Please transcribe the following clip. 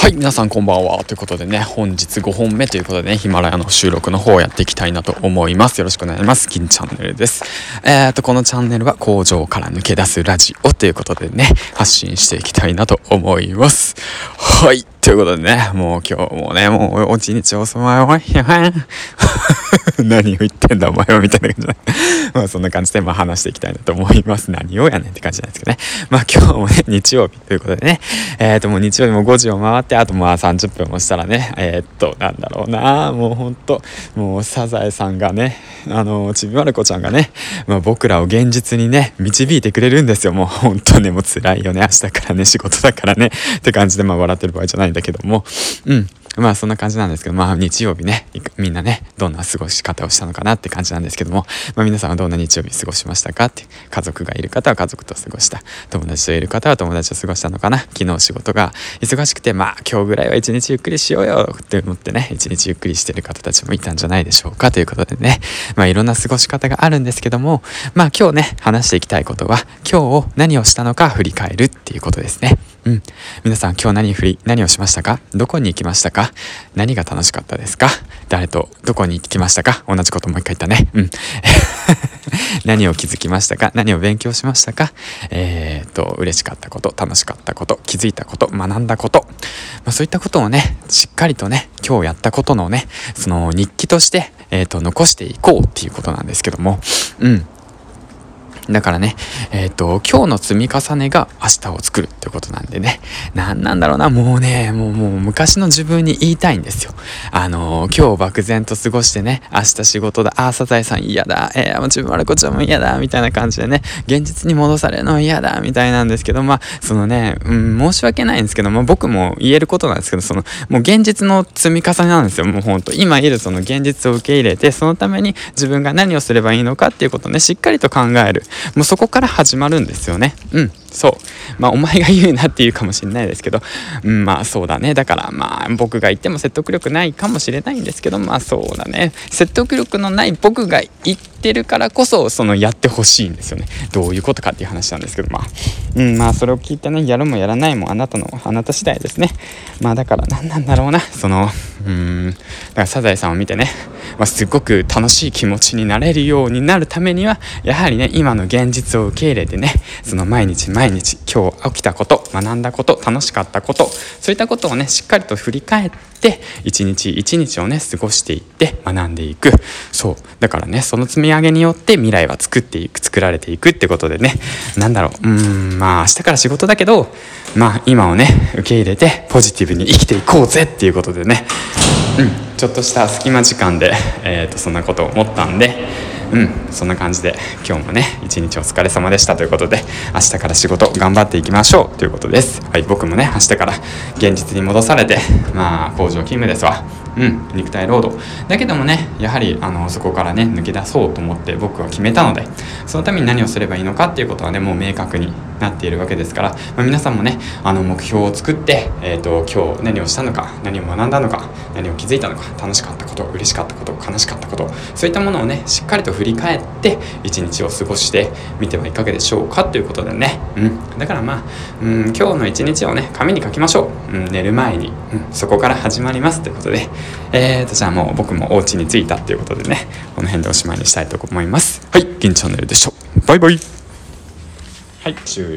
はい、皆さんこんばんは。ということでね、本日5本目ということでね、ヒマラヤの収録の方をやっていきたいなと思います。よろしくお願いします。金チャンネルです。えーと、このチャンネルは工場から抜け出すラジオということでね、発信していきたいなと思います。はい。ということでね、もう今日もね、もうお一日お住まいは、何を言ってんだお前はみたいな感じで、まあそんな感じでまあ話していきたいなと思います。何をやねんって感じなんですけどね。まあ今日もね、日曜日ということでね、えっ、ー、ともう日曜日も5時を回って、あとまあ30分もしたらね、えー、っと、なんだろうな、もうほんと、もうサザエさんがね、あの、ちびまる子ちゃんがね、まあ僕らを現実にね、導いてくれるんですよ。もうほんとね、もう辛いよね。明日からね、仕事だからね、って感じでまあ笑ってる場合じゃないんだけども、うん。まあそんな感じなんですけど、まあ日曜日ね、みんなね、どんな過ごし方をしたのかなって感じなんですけども、まあ皆さんはどんな日曜日過ごしましたかって、家族がいる方は家族と過ごした、友達といる方は友達と過ごしたのかな、昨日仕事が忙しくて、まあ今日ぐらいは一日ゆっくりしようよって思ってね、一日ゆっくりしてる方たちもいたんじゃないでしょうかということでね、まあいろんな過ごし方があるんですけども、まあ今日ね、話していきたいことは、今日を何をしたのか振り返るっていうことですね。うん。皆さん今日何振り、何をしましたか？どこに行きましたか？何が楽しかったですか？誰とどこに行きましたか？同じこともう一回言ったね。うん。何を気づきましたか？何を勉強しましたか？えー、っと、嬉しかったこと、楽しかったこと、気づいたこと、学んだこと。まあ、そういったことをね、しっかりとね、今日やったことのね、その日記として、えー、っと、残していこうっていうことなんですけども、うん。だからね、えっ、ー、と、今日の積み重ねが明日を作るってことなんでね、なんなんだろうな、もうね、もうもう昔の自分に言いたいんですよ。あのー、今日漠然と過ごしてね、明日仕事だ、ああ、サザエさん嫌だ、えー、もう自分はこちゃんも嫌だ、みたいな感じでね、現実に戻されるの嫌だ、みたいなんですけど、まあ、そのね、うん、申し訳ないんですけど、まあ僕も言えることなんですけど、その、もう現実の積み重ねなんですよ、もうほんと。今いるその現実を受け入れて、そのために自分が何をすればいいのかっていうことをね、しっかりと考える。もうそこから始まるんですよね。うん。そう。まあ、お前が言うなって言うかもしれないですけど、うん、まあ、そうだね。だから、まあ、僕が言っても説得力ないかもしれないんですけど、まあ、そうだね。説得力のない僕が言っててるからこそ、その、やってほしいんですよね。どういうことかっていう話なんですけど、まあ、うん、まあ、それを聞いてね、やるもやらないもあなたの、あなた次第ですね。まあ、だから、何なんだろうな。その、うん、だから、サザエさんを見てね、まあ、すごく楽しい気持ちになれるようになるためには、やはりね、今の現実を受け入れてね、その毎日毎日、今日起きたこと、学んだこと、楽しかったこと、そういったことをね、しっかりと振り返って、一日一日をね、過ごしていって学んでいく。そう。だからね、その積み上げによって未来は作っていく、作られていくってことでね、なんだろう、うん、まあ明日から仕事だけど、まあ今をね、受け入れてポジティブに生きていこうぜっていうことでね、うん、ちょっとした隙間時間で、えー、とそんなことを思ったんで、うん、そんな感じで今日もね一日お疲れ様でしたということで明日から仕事頑張っていきましょうということです。はい、僕もね明日から現実に戻されてまあ工場勤務ですわ。うん、肉体労働。だけどもねやはりあのそこからね抜け出そうと思って僕は決めたのでそのために何をすればいいのかっていうことはねもう明確になっているわけですから、まあ、皆さんもねあの目標を作って、えーと、今日何をしたのか何を学んだのか何を気づいたのか楽しかったこと嬉しかったこと悲しかったことそういったものをねしっかりと振り返って一日を過ごしてみてはいかがでしょうかということでね、うん、だからまあ、うん、今日の一日をね紙に書きましょう、うん、寝る前に、うん、そこから始まりますということでえーと、じゃあもう僕もお家に着いたっていうことでね、この辺でおしまいにしたいと思います。はい、銀チャンネルでした。バイバイ。はい、終了。